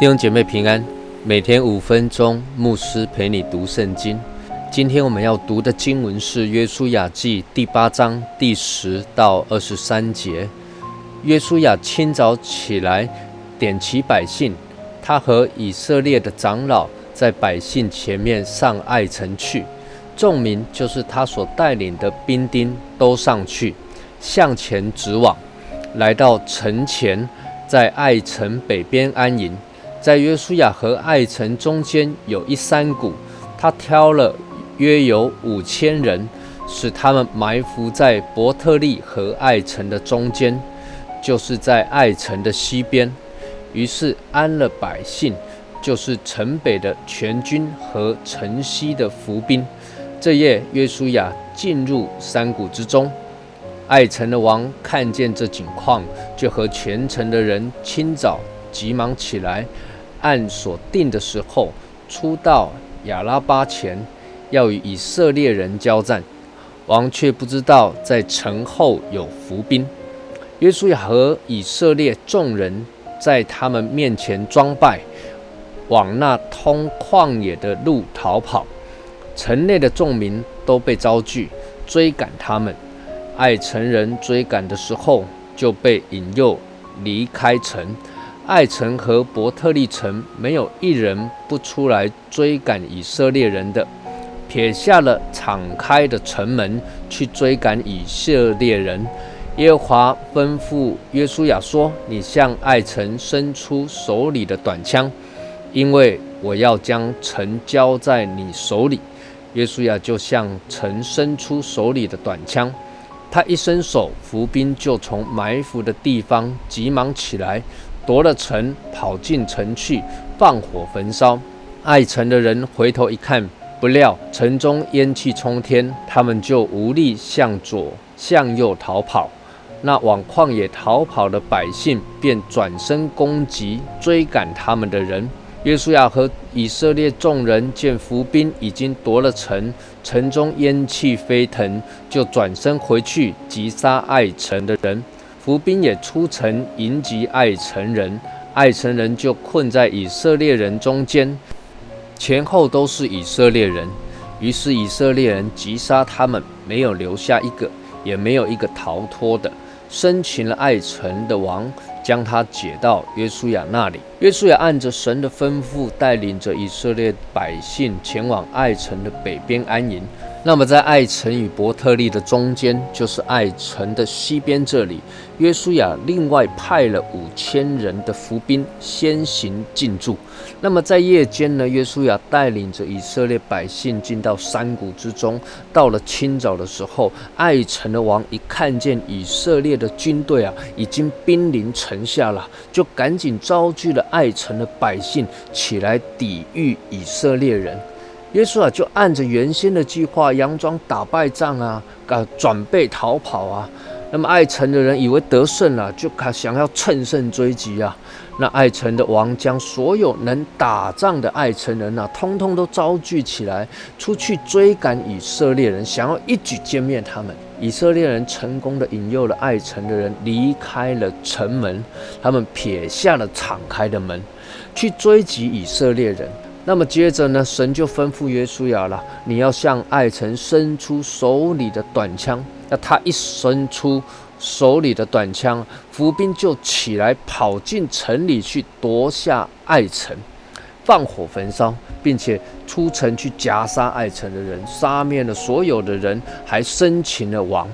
弟兄姐妹平安，每天五分钟，牧师陪你读圣经。今天我们要读的经文是《约书亚记》第八章第十到二十三节。约书亚清早起来，点齐百姓，他和以色列的长老在百姓前面上爱城去，众民就是他所带领的兵丁都上去，向前直往，来到城前，在爱城北边安营。在约书亚和爱城中间有一山谷，他挑了约有五千人，使他们埋伏在伯特利和爱城的中间，就是在爱城的西边。于是安了百姓，就是城北的全军和城西的伏兵。这夜约书亚进入山谷之中，爱城的王看见这景况，就和全城的人清早急忙起来。按所定的时候，出到亚拉巴前，要与以色列人交战。王却不知道在城后有伏兵。约书亚和以色列众人在他们面前装败，往那通旷野的路逃跑。城内的众民都被招聚，追赶他们。爱城人追赶的时候，就被引诱离开城。爱城和伯特利城没有一人不出来追赶以色列人的，撇下了敞开的城门去追赶以色列人。耶和华吩咐约书亚说：“你向爱城伸出手里的短枪，因为我要将城交在你手里。”约书亚就向城伸出手里的短枪，他一伸手，伏兵就从埋伏的地方急忙起来。夺了城，跑进城去，放火焚烧。爱城的人回头一看，不料城中烟气冲天，他们就无力向左向右逃跑。那往旷野逃跑的百姓便转身攻击追赶他们的人。约书亚和以色列众人见伏兵已经夺了城，城中烟气飞腾，就转身回去击杀爱城的人。伏兵也出城迎击爱城人，爱城人就困在以色列人中间，前后都是以色列人。于是以色列人击杀他们，没有留下一个，也没有一个逃脱的。生擒了爱城的王，将他解到约书亚那里。约书亚按着神的吩咐，带领着以色列百姓前往爱城的北边安营。那么，在爱城与伯特利的中间，就是爱城的西边这里，约书亚另外派了五千人的伏兵先行进驻。那么，在夜间呢，约书亚带领着以色列百姓进到山谷之中。到了清早的时候，爱城的王一看见以色列的军队啊，已经兵临城下了，就赶紧招聚了爱城的百姓起来抵御以色列人。耶稣啊，就按着原先的计划，佯装打败仗啊，啊，准备逃跑啊。那么爱城的人以为得胜了，就开想要乘胜追击啊。那爱城的王将所有能打仗的爱城人啊，通通都招聚起来，出去追赶以色列人，想要一举歼灭他们。以色列人成功的引诱了爱城的人离开了城门，他们撇下了敞开的门，去追击以色列人。那么接着呢，神就吩咐约书亚了：你要向爱城伸出手里的短枪。那他一伸出手里的短枪，伏兵就起来跑进城里去夺下爱城，放火焚烧，并且出城去夹杀爱城的人，杀灭了所有的人，还生擒了王。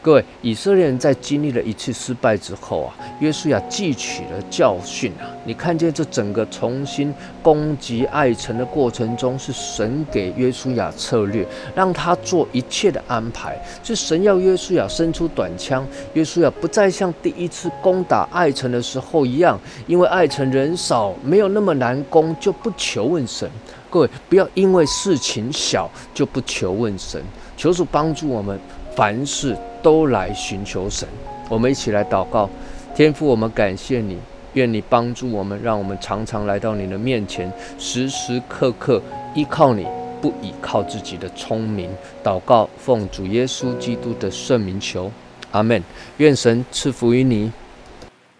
各位以色列人在经历了一次失败之后啊，约书亚汲取了教训啊。你看见这整个重新攻击爱城的过程中，是神给约书亚策略，让他做一切的安排。是神要约书亚伸出短枪，约书亚不再像第一次攻打爱城的时候一样，因为爱城人少，没有那么难攻，就不求问神。各位不要因为事情小就不求问神，求主帮助我们。凡事都来寻求神，我们一起来祷告。天父，我们感谢你，愿你帮助我们，让我们常常来到你的面前，时时刻刻依靠你，不依靠自己的聪明。祷告，奉主耶稣基督的圣名求，阿门。愿神赐福于你。